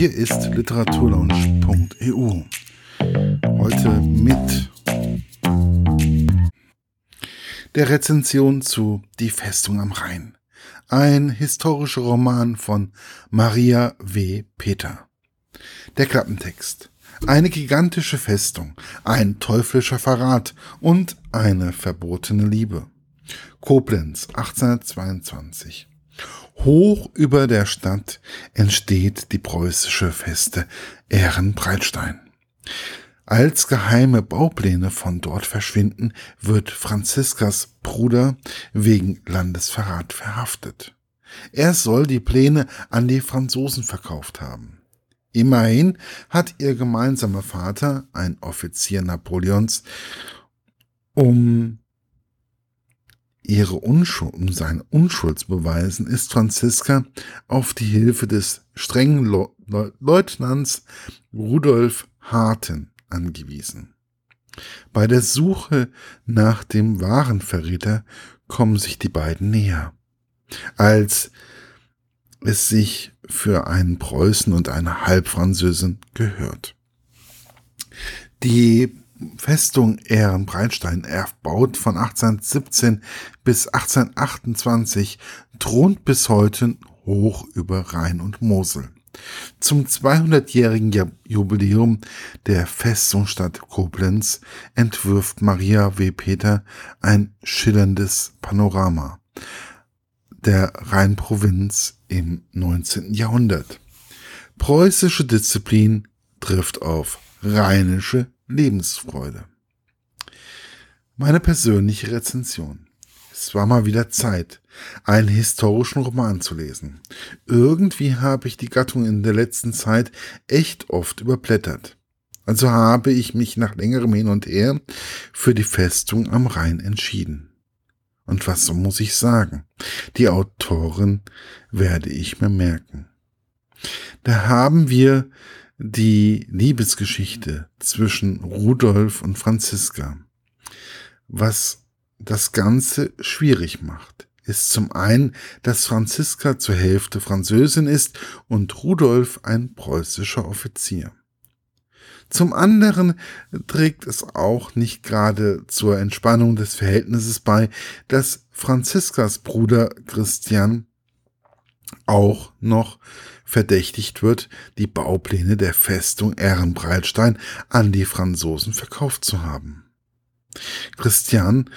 Hier ist literaturlaunch.eu. Heute mit der Rezension zu Die Festung am Rhein. Ein historischer Roman von Maria W. Peter. Der Klappentext. Eine gigantische Festung, ein teuflischer Verrat und eine verbotene Liebe. Koblenz 1822. Hoch über der Stadt entsteht die preußische Feste Ehrenbreitstein. Als geheime Baupläne von dort verschwinden, wird Franziskas Bruder wegen Landesverrat verhaftet. Er soll die Pläne an die Franzosen verkauft haben. Immerhin hat ihr gemeinsamer Vater, ein Offizier Napoleons, um ihre Unschuld, um seine Unschuld zu beweisen, ist Franziska auf die Hilfe des strengen Leutnants Rudolf Harten angewiesen. Bei der Suche nach dem wahren Verräter kommen sich die beiden näher. Als es sich für einen Preußen und eine Halbfranzösin gehört. Die Festung Ehrenbreitstein, erbaut von 1817 bis 1828, thront bis heute hoch über Rhein und Mosel. Zum 200-jährigen Jubiläum der Festungsstadt Koblenz entwirft Maria W. Peter ein schillerndes Panorama der Rheinprovinz im 19. Jahrhundert. Preußische Disziplin trifft auf rheinische Lebensfreude. Meine persönliche Rezension. Es war mal wieder Zeit, einen historischen Roman zu lesen. Irgendwie habe ich die Gattung in der letzten Zeit echt oft überblättert. Also habe ich mich nach längerem Hin und Her für die Festung am Rhein entschieden. Und was muss ich sagen? Die Autorin werde ich mir merken. Da haben wir die Liebesgeschichte zwischen Rudolf und Franziska. Was das Ganze schwierig macht, ist zum einen, dass Franziska zur Hälfte Französin ist und Rudolf ein preußischer Offizier. Zum anderen trägt es auch nicht gerade zur Entspannung des Verhältnisses bei, dass Franziskas Bruder Christian auch noch verdächtigt wird, die Baupläne der Festung Ehrenbreitstein an die Franzosen verkauft zu haben. Christian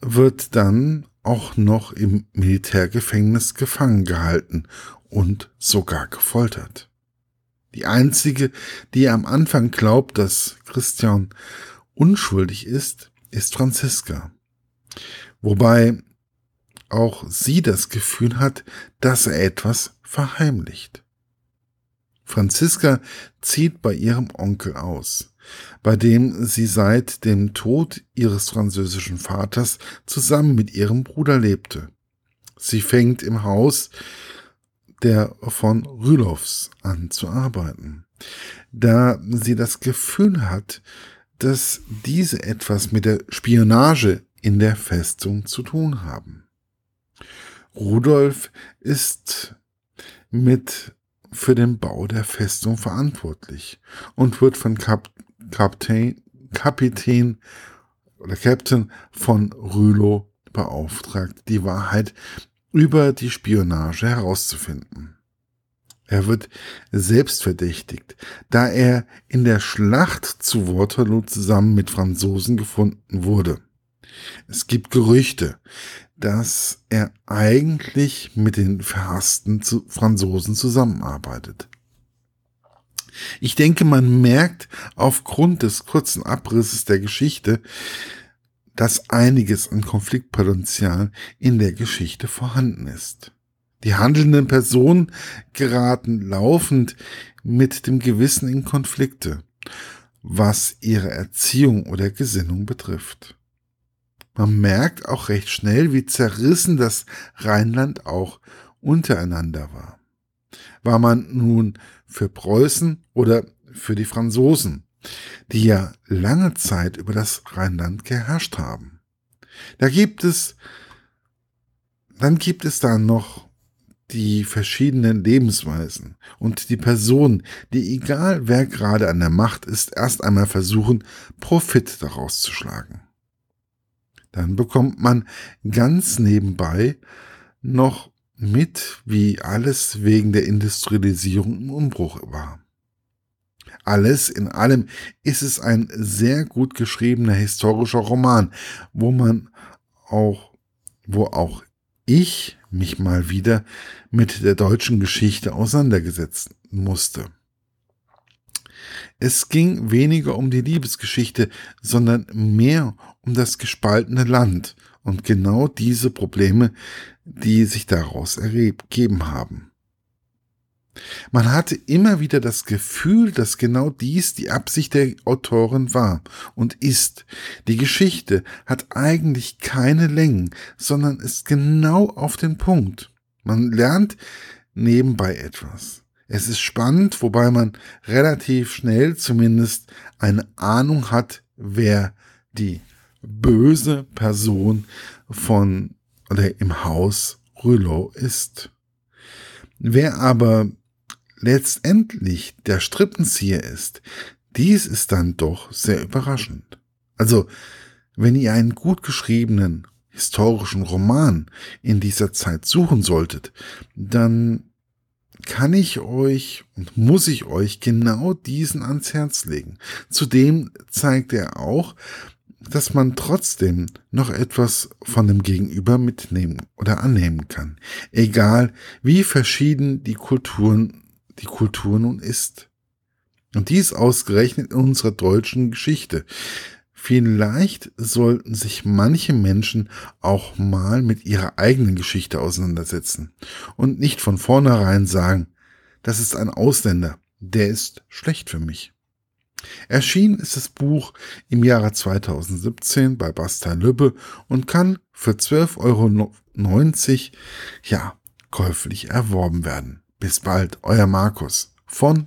wird dann auch noch im Militärgefängnis gefangen gehalten und sogar gefoltert. Die einzige, die am Anfang glaubt, dass Christian unschuldig ist, ist Franziska. Wobei auch sie das Gefühl hat, dass er etwas verheimlicht. Franziska zieht bei ihrem Onkel aus, bei dem sie seit dem Tod ihres französischen Vaters zusammen mit ihrem Bruder lebte. Sie fängt im Haus der von Rülows an zu arbeiten, da sie das Gefühl hat, dass diese etwas mit der Spionage in der Festung zu tun haben. Rudolf ist mit für den Bau der Festung verantwortlich und wird von Kap Kapitän, Kapitän oder Captain von Rülow beauftragt, die Wahrheit über die Spionage herauszufinden. Er wird selbst verdächtigt, da er in der Schlacht zu Waterloo zusammen mit Franzosen gefunden wurde. Es gibt Gerüchte, dass er eigentlich mit den verhassten Franzosen zusammenarbeitet. Ich denke, man merkt aufgrund des kurzen Abrisses der Geschichte, dass einiges an Konfliktpotenzial in der Geschichte vorhanden ist. Die handelnden Personen geraten laufend mit dem Gewissen in Konflikte, was ihre Erziehung oder Gesinnung betrifft. Man merkt auch recht schnell, wie zerrissen das Rheinland auch untereinander war. War man nun für Preußen oder für die Franzosen, die ja lange Zeit über das Rheinland geherrscht haben. Da gibt es, dann gibt es da noch die verschiedenen Lebensweisen und die Personen, die egal wer gerade an der Macht ist, erst einmal versuchen, Profit daraus zu schlagen. Dann bekommt man ganz nebenbei noch mit, wie alles wegen der Industrialisierung im Umbruch war. Alles in allem ist es ein sehr gut geschriebener historischer Roman, wo man auch, wo auch ich mich mal wieder mit der deutschen Geschichte auseinandergesetzt musste. Es ging weniger um die Liebesgeschichte, sondern mehr um das gespaltene Land und genau diese Probleme, die sich daraus ergeben haben. Man hatte immer wieder das Gefühl, dass genau dies die Absicht der Autorin war und ist. Die Geschichte hat eigentlich keine Längen, sondern ist genau auf den Punkt. Man lernt nebenbei etwas. Es ist spannend, wobei man relativ schnell zumindest eine Ahnung hat, wer die böse Person von oder im Haus Rouleau ist. Wer aber letztendlich der Strippenzieher ist, dies ist dann doch sehr überraschend. Also, wenn ihr einen gut geschriebenen historischen Roman in dieser Zeit suchen solltet, dann kann ich euch und muss ich euch genau diesen ans Herz legen. Zudem zeigt er auch, dass man trotzdem noch etwas von dem Gegenüber mitnehmen oder annehmen kann. Egal wie verschieden die Kulturen, die Kultur nun ist. Und dies ausgerechnet in unserer deutschen Geschichte. Vielleicht sollten sich manche Menschen auch mal mit ihrer eigenen Geschichte auseinandersetzen und nicht von vornherein sagen, das ist ein Ausländer, der ist schlecht für mich. Erschienen ist das Buch im Jahre 2017 bei Basta Lübbe und kann für 12,90 Euro ja, käuflich erworben werden. Bis bald, euer Markus von